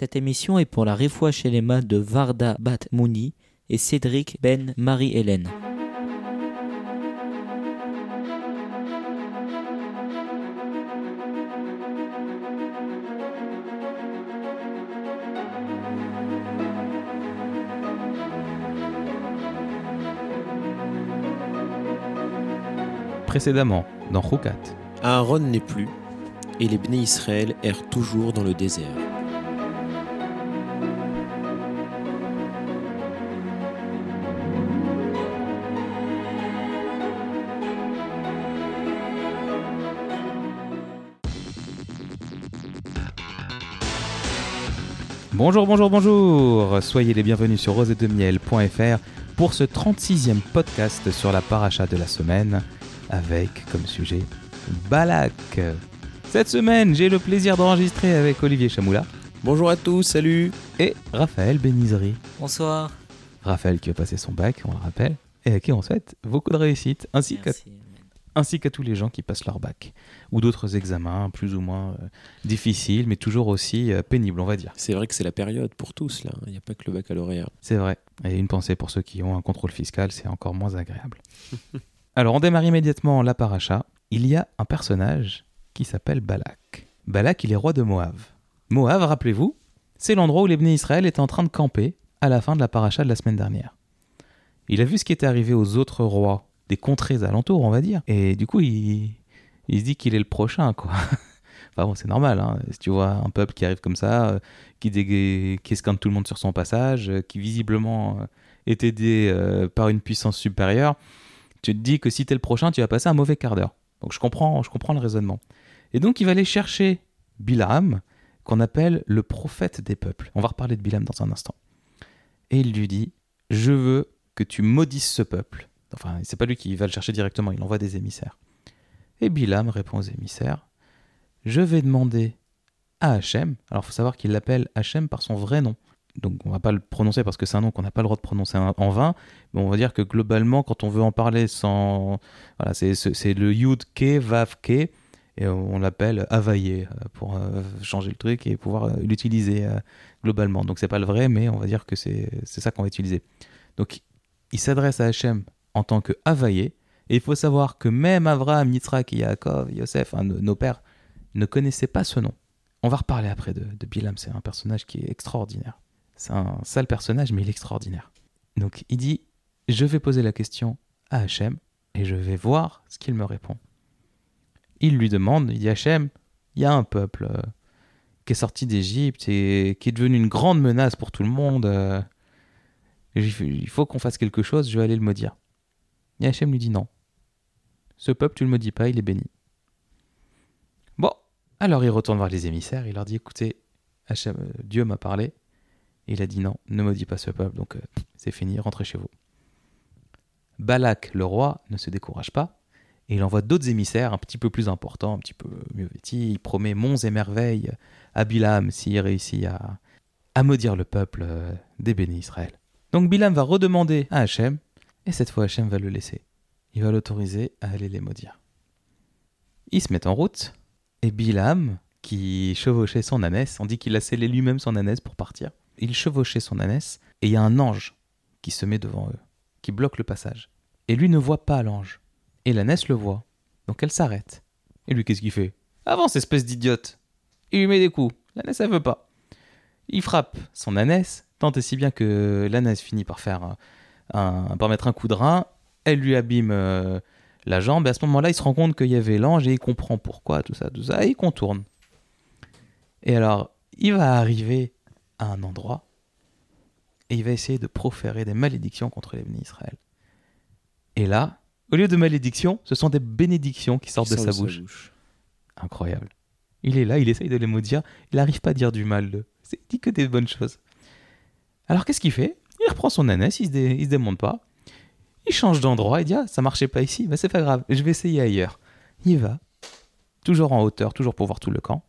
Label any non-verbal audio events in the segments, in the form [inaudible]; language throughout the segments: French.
Cette émission est pour la Refoua Shelema de Varda Bat Mouni et Cédric Ben Marie-Hélène. Précédemment, dans Roukat. Aaron n'est plus, et les Bné Israël errent toujours dans le désert. Bonjour, bonjour, bonjour Soyez les bienvenus sur rosetdemiel.fr pour ce 36e podcast sur la paracha de la semaine avec comme sujet Balak. Cette semaine, j'ai le plaisir d'enregistrer avec Olivier Chamoula Bonjour à tous, salut et Raphaël Benizri. Bonsoir. Raphaël qui a passé son bac, on le rappelle, et à qui on souhaite beaucoup de réussite, ainsi Merci. Ainsi qu'à tous les gens qui passent leur bac, ou d'autres examens plus ou moins euh, difficiles, mais toujours aussi euh, pénibles, on va dire. C'est vrai que c'est la période pour tous, là. Il n'y a pas que le baccalauréat. C'est vrai. Et une pensée pour ceux qui ont un contrôle fiscal, c'est encore moins agréable. [laughs] Alors, on démarre immédiatement la paracha. Il y a un personnage qui s'appelle Balak. Balak, il est roi de Moab. Moab, rappelez-vous, c'est l'endroit où les Bnei Israël étaient en train de camper à la fin de la paracha de la semaine dernière. Il a vu ce qui était arrivé aux autres rois des contrées alentours, on va dire, et du coup, il, se dit qu'il est le prochain, quoi. [laughs] enfin bon, c'est normal, hein. si tu vois un peuple qui arrive comme ça, euh, qui, dégue... qui esquinte tout le monde sur son passage, euh, qui visiblement euh, est aidé par une puissance supérieure, tu te dis que si t'es le prochain, tu vas passer un mauvais quart d'heure. Donc je comprends, je comprends le raisonnement. Et donc il va aller chercher Bilam, qu'on appelle le prophète des peuples. On va reparler de Bilam dans un instant. Et il lui dit Je veux que tu maudisses ce peuple. Enfin, c'est pas lui qui va le chercher directement, il envoie des émissaires. Et Bilam répond aux émissaires Je vais demander à Hachem. Alors, il faut savoir qu'il l'appelle Hachem par son vrai nom. Donc, on va pas le prononcer parce que c'est un nom qu'on n'a pas le droit de prononcer en vain. Mais on va dire que globalement, quand on veut en parler sans. Voilà, c'est le Yud Ke, Vav Ke. Et on l'appelle Availlé euh, pour euh, changer le truc et pouvoir euh, l'utiliser globalement. Donc, c'est pas le vrai, mais on va dire que c'est c'est ça qu'on va utiliser. Donc, il s'adresse à Hachem en tant que Availlé. Et il faut savoir que même Abraham, Yitzhak, Yaakov, Yosef, hein, nos, pères, ne connaissaient pas ce nom. On va reparler après de, de Bilam, c'est un personnage qui est extraordinaire. C'est un sale personnage, mais il est extraordinaire. Donc il dit, je vais poser la question à Hachem et je vais voir ce qu'il me répond. Il lui demande, il dit Hachem, il y a un peuple euh, qui est sorti d'Égypte et qui est devenu une grande menace pour tout le monde. euh, il faut qu'on fasse quelque chose, je vais aller le maudire. Et Hachem lui dit non. Ce peuple, tu le maudis pas, il est béni. Bon, alors il retourne voir les émissaires, il leur dit écoutez, Hachem, euh, Dieu m'a parlé. Il a dit non, ne maudis pas ce peuple, donc euh, c'est fini, rentrez chez vous. Balak, le roi, ne se décourage pas, et il envoie d'autres émissaires un petit peu plus importants, un petit peu mieux vêtis. Il promet monts et merveilles à Bilam s'il réussit à, à maudire le peuple euh, des bénis Israël. Donc Bilam va redemander à Hachem, et cette fois Hachem va le laisser. Il va l'autoriser à aller les maudire. Ils se mettent en route, et Bilam, qui chevauchait son ânesse, on dit qu'il a scellé lui-même son ânesse pour partir. Il chevauchait son ânesse, et il y a un ange qui se met devant eux, qui bloque le passage. Et lui ne voit pas l'ange. Et l'ânesse le voit. Donc elle s'arrête. Et lui, qu'est-ce qu'il fait? Avance, espèce d'idiote Il lui met des coups. L'ânesse, elle veut pas. Il frappe son ânesse, tant et si bien que l'ânesse finit par faire un, par mettre un coup de rein. Elle lui abîme euh, la jambe. Et à ce moment-là, il se rend compte qu'il y avait l'ange et il comprend pourquoi, tout ça, tout ça. Et il contourne. Et alors, il va arriver à un endroit et il va essayer de proférer des malédictions contre les bénis Israël. Et là, au lieu de malédictions, ce sont des bénédictions qui sortent de sa bouche. Incroyable. Il est là, il essaye de les maudire, il n'arrive pas à dire du mal d'eux. Il dit que des bonnes choses. Alors qu'est-ce qu'il fait? Il reprend son ânesse, il se, se démonte pas. Il change d'endroit, il dit Ah, ça marchait pas ici, mais c'est pas grave, je vais essayer ailleurs. Il va, toujours en hauteur, toujours pour voir tout le camp.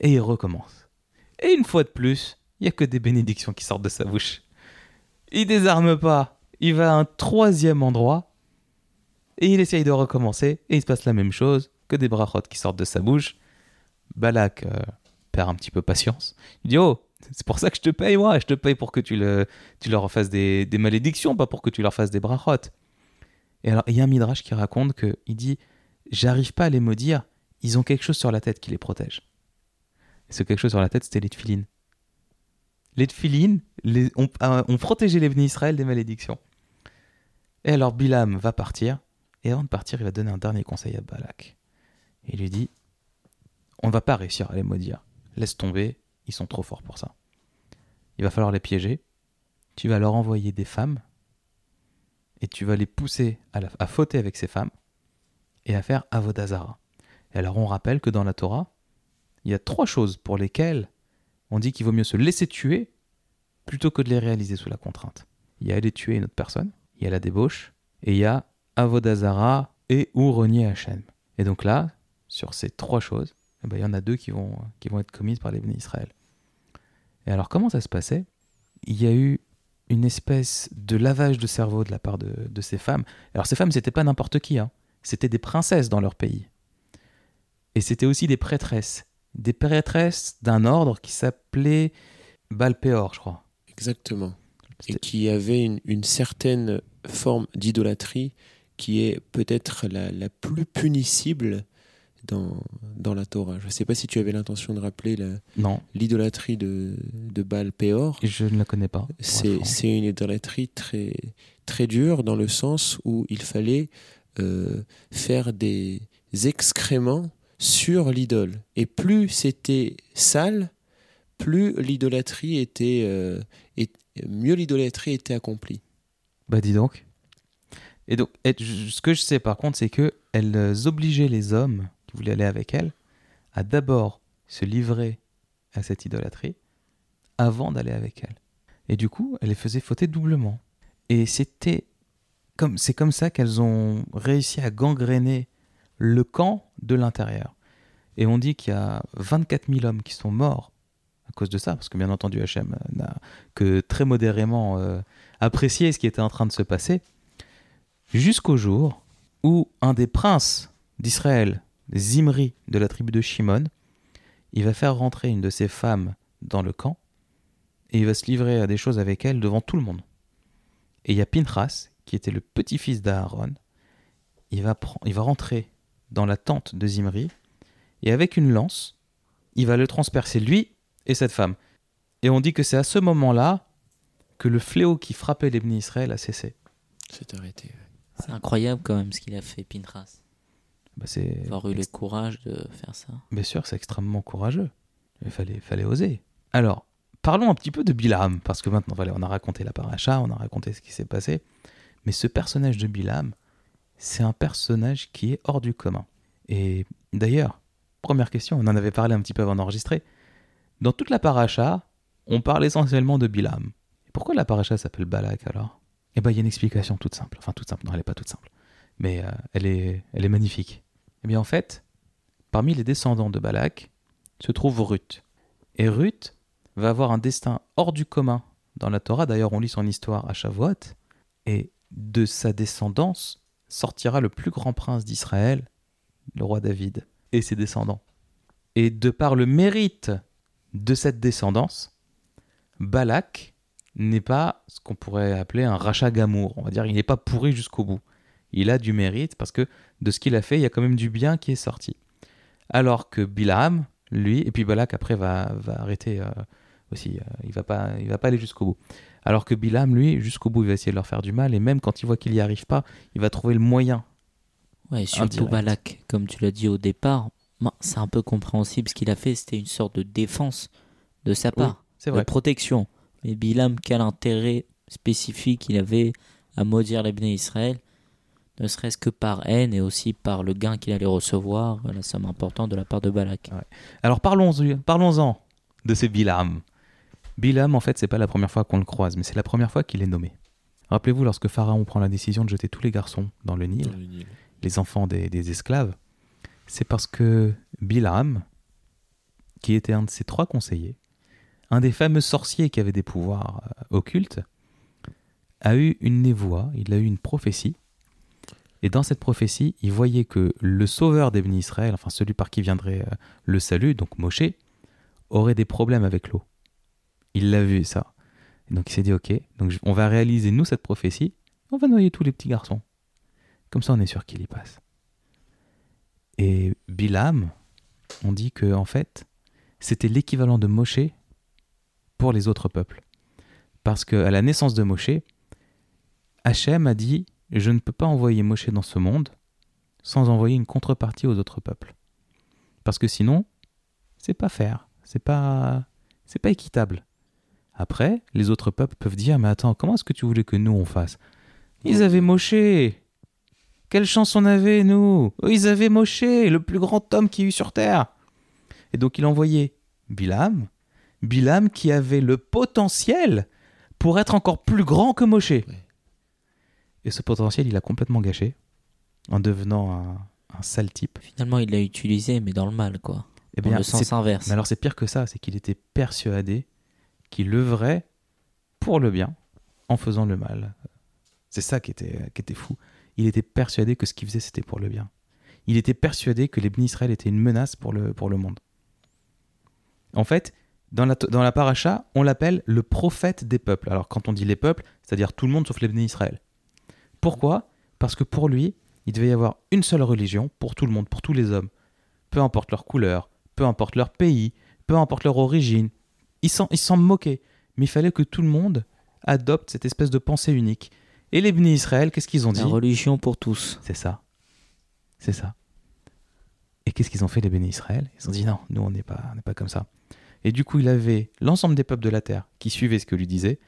Et il recommence. Et une fois de plus, il y a que des bénédictions qui sortent de sa bouche. Il désarme pas. Il va à un troisième endroit et il essaye de recommencer et il se passe la même chose que des brachot qui sortent de sa bouche. Balak, euh, perd un petit peu patience. Il dit Oh, c'est pour ça que je te paye, moi. Je te paye pour que tu, le, tu leur fasses des, malédictions, pas pour que tu leur fasses des brachotes. Et alors, il y a un midrash qui raconte que il dit J'arrive pas à les maudire, ils ont quelque chose sur la tête qui les protège. Et ce quelque chose sur la tête, c'était les tefilines. Les tefilines les, ont, euh, protégé les bénis Israël des malédictions. Et alors, Bilam va partir, et avant de partir, il va donner un dernier conseil à Balak. Il lui dit On va pas réussir à les maudire. Laisse tomber, ils sont trop forts pour ça. Il va falloir les piéger. Tu vas leur envoyer des femmes et tu vas les pousser à, à fauter avec ces femmes et à faire avodazara. Et alors on rappelle que dans la Torah, il y a trois choses pour lesquelles on dit qu'il vaut mieux se laisser tuer plutôt que de les réaliser sous la contrainte. Il y a aller tuer une autre personne, il y a la débauche, et il y a avodazara et ou renier Hachem. Et donc là, sur ces trois choses, eh ben, il y en a deux qui vont, qui vont être commises par les bénis Israël. Et alors comment ça se passait? Il y a eu une espèce de lavage de cerveau de la part de, de ces femmes. Alors ces femmes, c'était pas n'importe qui, hein. c'était des princesses dans leur pays. Et c'était aussi des prêtresses. Des prêtresses d'un ordre qui s'appelait Balpéor, je crois. Exactement. Et qui avait une, une certaine forme d'idolâtrie qui est peut-être la, la plus punissable dans, dans la Torah. Je ne sais pas si tu avais l'intention de rappeler l'idolâtrie de, de Baal Péor. je ne la connais pas. C'est une idolâtrie très, très dure dans le sens où il fallait euh, faire des excréments sur l'idole. Et plus c'était sale, plus l'idolâtrie était, euh, et mieux l'idolâtrie était accomplie. Bah dis donc. Et donc, et ce que je sais par contre, c'est que elles euh, obligeaient les hommes qui voulaient aller avec elles à d'abord se livrer à cette idolâtrie avant d'aller avec elles. Et du coup, elles les faisaient fauter doublement. Et c'était comme c'est comme ça qu'elles ont réussi à gangréner le camp de l'intérieur. Et on dit qu'il y a 24 000 hommes qui sont morts à cause de ça, parce que bien entendu Hachem n'a que très modérément euh, apprécié ce qui était en train de se passer, jusqu'au jour où un des princes d'Israël, Zimri de la tribu de Shimon, il va faire rentrer une de ses femmes dans le camp et il va se livrer à des choses avec elle devant tout le monde. Et il y a Pinchas, qui était le petit-fils d'Aaron, il va, il va rentrer dans la tente de Zimri et avec une lance, il va le transpercer lui et cette femme. Et on dit que c'est à ce moment-là que le fléau qui frappait les bénis Israël a cessé. C'est arrêté. C'est incroyable quand même ce qu'il a fait, Pinchas. Bah, c'est Avoir eu le courage de faire ça. Bien sûr, c'est extrêmement courageux. Il fallait, fallait oser. Alors, parlons un petit peu de Bilam, parce que maintenant, voilà, on a raconté la paracha, on a raconté ce qui s'est passé. Mais ce personnage de Bilam, c'est un personnage qui est hors du commun. Et d'ailleurs, première question, on en avait parlé un petit peu avant d'enregistrer. Dans toute la paracha, on parle essentiellement de Bilam. Et pourquoi la paracha s'appelle Balak alors? Eh bien, il y a une explication toute simple. Enfin, toute simple, non, elle n'est pas toute simple. Mais euh, elle, est, magnifique. Eh bien, en fait, parmi les descendants de Balak se trouve Ruth. Et Ruth va avoir un destin hors du commun dans la Torah. D'ailleurs, on lit son histoire à Shavuot. Et de sa descendance sortira le plus grand prince d'Israël, le roi David, et ses descendants. Et de par le mérite de cette descendance, Balak n'est pas ce qu'on pourrait appeler un rachat gamour. On va dire, il n'est pas pourri jusqu'au bout. Il a du mérite parce que de ce qu'il a fait, il y a quand même du bien qui est sorti. Alors que Bilam, lui, et puis Balak après va, va arrêter euh, aussi, euh, il va pas, il va pas aller jusqu'au bout. Alors que Bilam, lui, jusqu'au bout, il va essayer de leur faire du mal, et même quand il voit qu'il n'y arrive pas, il va trouver le moyen. Ouais, et surtout Indirect. Balak, comme tu l'as dit au départ, c'est un peu compréhensible ce qu'il a fait. C'était une sorte de défense de sa part, C'est de protection. Mais Bilam, quel intérêt spécifique il avait à maudire les bénis Israël, ne serait-ce que par haine et aussi par le gain qu'il allait recevoir, la somme importante de la part de Balak. Alors parlons, parlons-en de ce Bilam. Bilam, en fait, c'est pas la première fois qu'on le croise, mais c'est la première fois qu'il est nommé. Rappelez-vous, lorsque Pharaon prend la décision de jeter tous les garçons dans le Nil, Dans le Nil. les enfants des, des esclaves, c'est parce que Bilam, qui était un de ses trois conseillers, un des fameux sorciers qui avait des pouvoirs euh, occultes, a eu une névoie, il a eu une prophétie. Et dans cette prophétie, il voyait que le sauveur des bénis Israël, enfin celui par qui viendrait euh, le salut, donc Moshe, aurait des problèmes avec l'eau. Il l'a vu ça. Donc il s'est dit ok, donc on va réaliser nous cette prophétie, on va noyer tous les petits garçons. Comme ça on est sûr qu'il y passe. Et Bilam, on dit que en fait, c'était l'équivalent de Moshe pour les autres peuples. Parce qu'à la naissance de Moshe, Hachem a dit Je ne peux pas envoyer Moshe dans ce monde sans envoyer une contrepartie aux autres peuples. Parce que sinon, c'est pas faire, c'est pas, c'est pas équitable. Après, les autres peuples peuvent dire Mais attends, comment est-ce que tu voulais que nous on fasse? Ils avaient Moshe Quelle chance on avait, nous Ils avaient Moshe, le plus grand homme qui y eut sur terre Et donc il a envoyé Bilam, Bilam qui avait le potentiel pour être encore plus grand que Moshe. Et ce potentiel, il a complètement gâché en devenant un, un sale type. Finalement, il l'a utilisé, mais dans le mal, quoi. Eh Dans bien, le sens inverse. mais alors c'est pire que ça, c'est qu'il était persuadé qu'il œuvrait pour le bien en faisant le mal. C'est ça qui était, qui était fou. Il était persuadé que ce qu'il faisait, c'était pour le bien. Il était persuadé que les Israël étaient une menace pour le, pour le monde. En fait, dans la, dans la paracha, on l'appelle le prophète des peuples. Alors quand on dit les peuples, c'est-à-dire tout le monde sauf les Israël. Pourquoi? Parce que pour lui, il devait y avoir une seule religion pour tout le monde, pour tous les hommes. Peu importe leur couleur, peu importe leur pays, peu importe leur origine. Il s'en, il s'en moquait. Mais il fallait que tout le monde adopte cette espèce de pensée unique. Et les Bnei Israël, qu'est-ce qu'ils ont dit? La religion pour tous. C'est ça. C'est ça. Et qu'est-ce qu'ils ont fait les Béné Israël? Ils ont dit non, nous on n'est pas, on n'est pas comme ça. Et du coup, il avait l'ensemble des peuples de la terre qui suivaient ce que lui disait.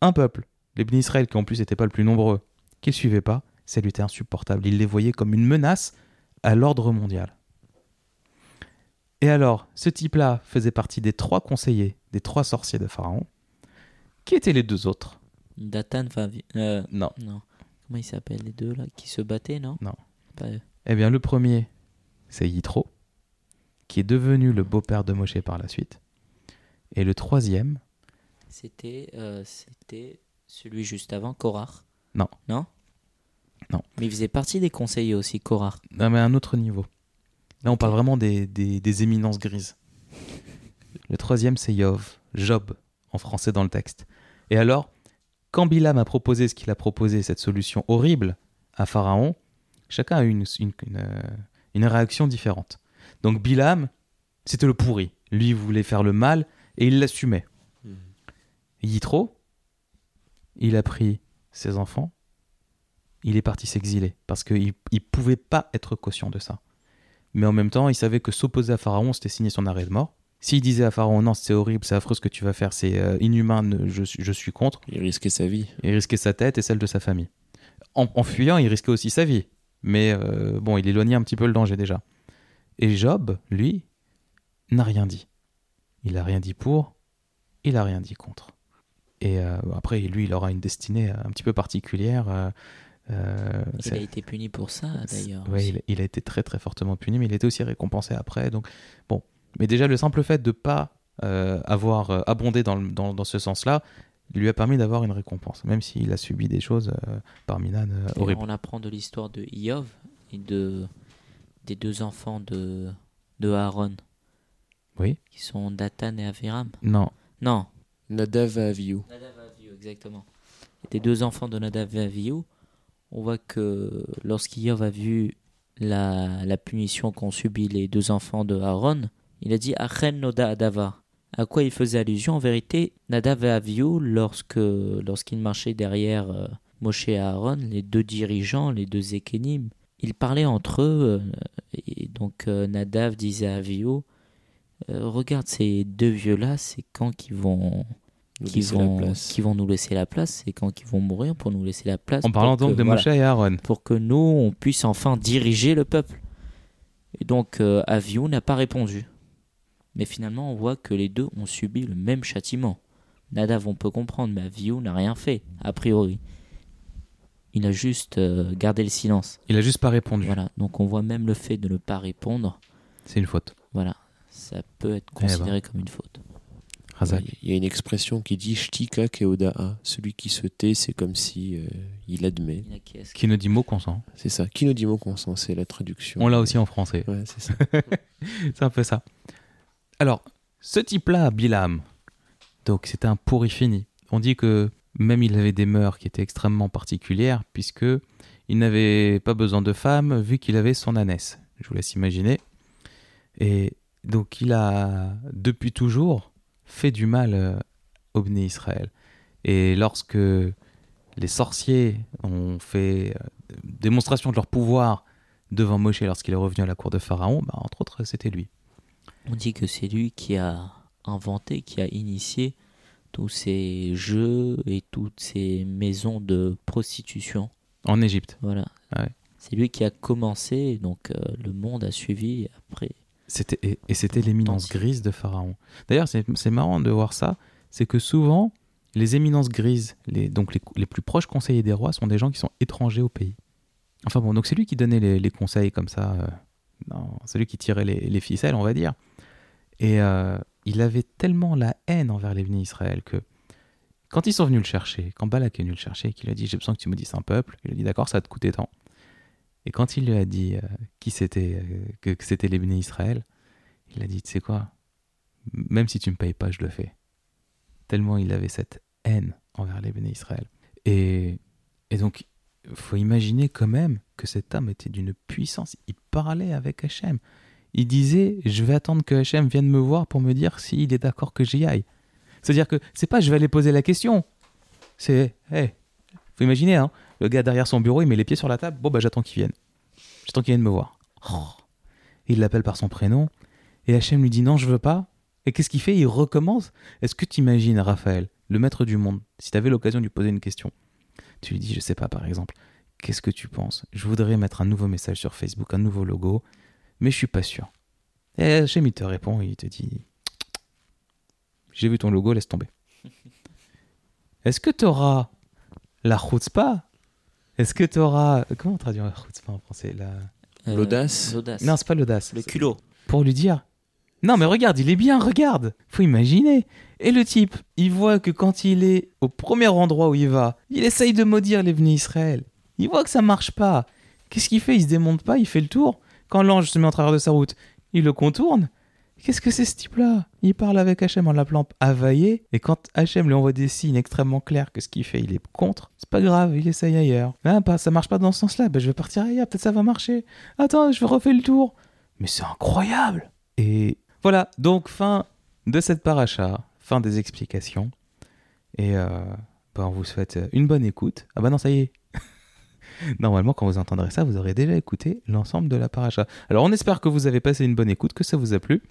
Un peuple, les Béné Israël qui en plus n'étaient pas le plus nombreux, qui ne le suivaient pas, ça lui était insupportable. Il les voyait comme une menace à l'ordre mondial. Et alors, ce type-là faisait partie des trois conseillers, des trois sorciers de Pharaon. Qui étaient les deux autres? Datan va. Euh, Non. non. Comment ils s'appellent les deux là Qui se battaient, non? Non. Pas eux. Eh bien, le premier, c'est Yitro, qui est devenu le beau-père de Moshe par la suite. Et le troisième, C'était, euh, c'était celui juste avant, Korar. Non. Non? Non. Mais il faisait partie des conseillers aussi, Korar. non, mais à un autre niveau. Là, on parle vraiment des, des- des éminences grises. Le troisième, c'est Yov, Job, en français dans le texte. Et alors, quand Bilam a proposé ce qu'il a proposé, cette solution horrible à Pharaon, chacun a eu une, une, une, euh, une réaction différente. Donc Bilam, c'était le pourri. Lui, il voulait faire le mal et il l'assumait. Mhm. Yitro, il a pris ses enfants, il est parti s'exiler parce qu'il ne pouvait pas être caution de ça. Mais en même temps, il savait que s'opposer à Pharaon, c'était signer son arrêt de mort. S'il disait à Pharaon, non, c'est horrible, c'est affreux ce que tu vas faire, c'est euh, inhumain, je, suis- je suis contre, Il risquait sa vie. il risquait sa tête et celle de sa famille. En, en fuyant, il risquait aussi sa vie. Mais euh, bon, il éloignait un petit peu le danger déjà. Et Job, lui, n'a rien dit. Il a rien dit pour, il a rien dit contre. Et euh, après, lui, il aura une destinée un petit peu particulière. euh, euh, Il a été puni pour ça, d'ailleurs. Aussi. il, il a été très très fortement puni, mais il a été aussi récompensé après. Donc bon, mais déjà le simple fait de pas euh, avoir euh, abondé dans, le- dans, dans ce sens-là lui a permis d'avoir une récompense, même s'il a subi des choses euh, par Minan euh, horribles. On apprend de l'histoire de Iov et de, des deux enfants de, de Aaron, Oui. qui sont Datan et Aviram. Non. Non, Nadav et Avihu. Nadav et Avihu, exactement. Des deux enfants de Nadav et Avihu, on voit que lorsqu'Iov a vu la, la punition qu'ont subi les deux enfants de Aaron, il a dit Achen Noda Adava. À quoi il faisait allusion En vérité, Nadav et Avihu, lorsque, lorsqu'ils marchaient derrière euh, Moshe et Aaron, les deux dirigeants, les deux Ékénim, ils parlaient entre eux. euh, et donc euh, Nadav disait à Avihu euh, Regarde ces deux vieux-là, c'est quand qu'ils vont Nous qui laisser la vont, place. qui vont nous laisser la place, c'est quand ils vont mourir pour nous laisser la place. En parlant pour donc que- de voilà, Moshe et Aaron. pour que nous, on puisse enfin diriger le peuple. Et donc, euh, n'a pas répondu. Mais finalement, on voit que les deux ont subi le même châtiment. Nadav, on peut comprendre, mais Avihu n'a rien fait, a priori. Il a juste euh, gardé le silence. Il a juste pas répondu. Voilà. Donc, on voit même le fait de ne pas répondre. C'est une faute. Voilà. Ça peut être Eh ben. considéré comme une faute. Razak. Il y a une expression qui dit Shtika keodaa. Celui qui se tait, c'est comme si euh, il admet. Il qui ne dit mot consent. C'est ça. Qui nous dit mot consent C'est la traduction. On l'a aussi en français. Ouais, c'est ça. [laughs] C'est un peu ça. Alors, ce type-là, Bilam, donc c'était un pourri fini. On dit que même il avait des mœurs qui étaient extrêmement particulières, puisque il n'avait pas besoin de femme vu qu'il avait son ânesse. Je vous laisse imaginer. Et donc il a, depuis toujours, fait du mal euh, au Bné Israël. Et lorsque les sorciers ont fait euh, démonstration de leur pouvoir devant Moshe lorsqu'il est revenu à la cour de Pharaon, bah, entre autres, c'était lui. On dit que c'est lui qui a inventé, qui a initié tous ces jeux et toutes ces maisons de prostitution. En Égypte. Voilà. Ouais. C'est lui qui a commencé, donc euh, le monde a suivi après. C'était, et, et c'était l'éminence grise de Pharaon. D'ailleurs, c'est, c'est marrant de voir ça, c'est que souvent, les éminences grises, les, donc les, les plus proches conseillers des rois, sont des gens qui sont étrangers au pays. Enfin bon, donc c'est lui qui donnait les, les conseils comme ça, euh, non, c'est lui qui tirait les, les ficelles, on va dire. Et euh, il avait tellement la haine envers les bénis Israël que quand ils sont venus le chercher, quand Balak est venu le chercher et qu'il a dit J'ai besoin que tu me dises un peuple, il a dit D'accord, ça va te coûter tant. Et quand il lui a dit euh, qui c'était, euh, que, c'était les bénis Israël, il a dit Tu sais quoi Même si tu me payes pas, je le fais. Tellement il avait cette haine envers les bénis Israël. Et, et donc, faut imaginer quand même que cet homme était d'une puissance. Il parlait avec Hachem. Il disait Je vais attendre que Hachem vienne me voir pour me dire s'il est d'accord que j'y aille. C'est-à-dire que c'est pas je vais aller poser la question. C'est, hey, faut imaginer, hein, le gars derrière son bureau, il met les pieds sur la table. Bon, bah j'attends qu'il vienne. J'attends qu'il vienne me voir. Oh. Il l'appelle par son prénom. Et Hachem lui dit non, je veux pas. Et qu'est-ce qu'il fait? Il recommence. Est-ce que tu imagines, Raphaël, le maître du monde, si tu avais l'occasion de lui poser une question, tu lui dis, je sais pas, par exemple, qu'est-ce que tu penses? Je voudrais mettre un nouveau message sur Facebook, un nouveau logo, mais je suis pas sûr. Et Hachem, il te répond, il te dit, j'ai vu ton logo, laisse tomber. [laughs] Est-ce que tu auras la chutzpah? Est-ce que tu auras. Comment on traduit la chutzpah en français la... Euh, L'audace L'audace. Non, c'est pas l'audace. le culot. Pour lui dire Non, mais regarde, il est bien, regarde Faut imaginer Et le type, il voit que quand il est au premier endroit où il va, il essaye de maudire les venus Israël. Il voit que ça marche pas. Qu'est-ce qu'il fait? Il se démonte pas, il fait le tour. Quand l'ange se met en travers de sa route, il le contourne. Qu'est-ce que c'est ce type-là? Il parle avec Hachem en l'appelant Availlé, et quand Hachem lui envoie des signes extrêmement clairs que ce qu'il fait, il est contre, c'est pas grave, il essaye ailleurs. Ah, pas, ça marche pas dans ce sens-là, ben, je vais partir ailleurs, peut-être ça va marcher. Attends, je vais refaire le tour. Mais c'est incroyable Et voilà, donc fin de cette paracha, fin des explications. Et euh, ben, on vous souhaite une bonne écoute. Ah bah non, ça y est. [laughs] Normalement, quand vous entendrez ça, vous aurez déjà écouté l'ensemble de la paracha. Alors, on espère que vous avez passé une bonne écoute, que ça vous a plu.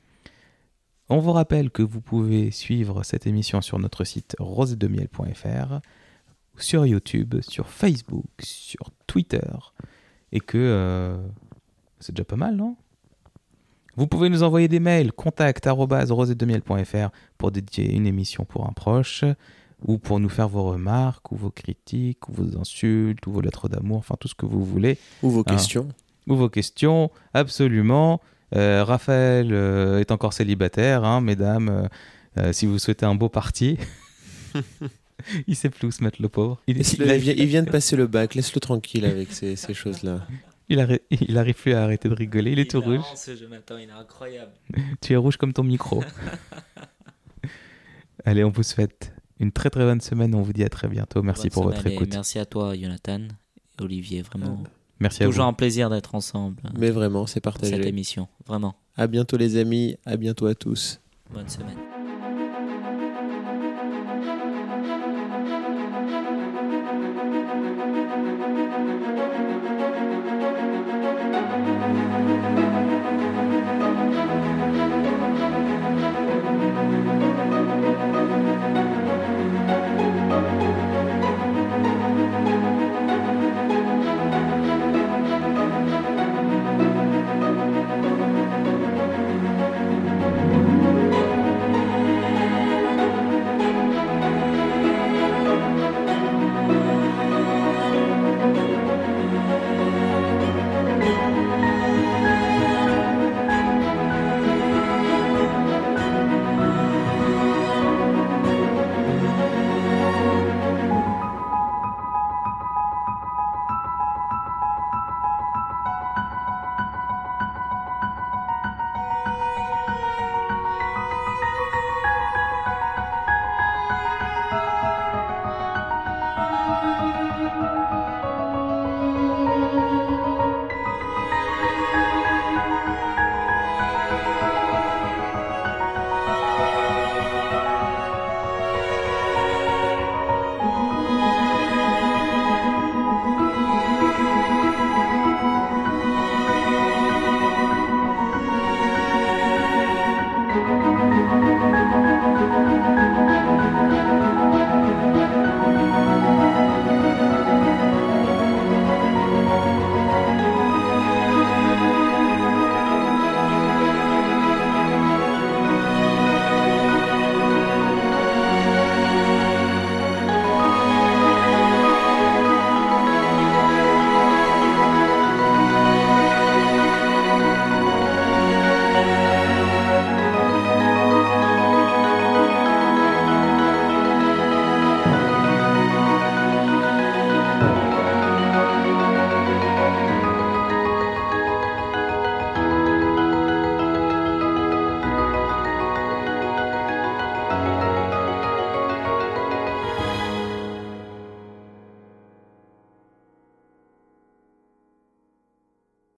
On vous rappelle que vous pouvez suivre cette émission sur notre site rosedemiel.fr, sur YouTube, sur Facebook, sur Twitter, et que euh, c'est déjà pas mal, non? Vous pouvez nous envoyer des mails contact@rosedemiel.fr pour dédier une émission pour un proche, ou pour nous faire vos remarques, ou vos critiques, ou vos insultes, ou vos lettres d'amour, enfin tout ce que vous voulez. Ou vos questions. Ou vos questions, absolument. Euh, Raphaël euh, est encore célibataire, hein, mesdames, euh, si vous souhaitez un beau parti. [laughs] il sait plus où se mettre le pauvre. Il, Il, il, vient, il vient de passer le bac, laisse-le tranquille avec ces, ces choses-là. il arrête- il arrive plus à arrêter de rigoler, il est tout rouge. ce Jonathan, il est incroyable. [laughs] Tu es rouge comme ton micro. [laughs] Allez, on vous souhaite une très très bonne semaine, on vous dit à très bientôt. Merci Bonne pour semaine votre écoute. Merci à toi, Jonathan Olivier. Vraiment, Merci à toujours vous. un plaisir d'être ensemble Mais vraiment, c'est pour cette partagé. émission. Vraiment. À bientôt les amis, à bientôt à tous. Bonne semaine.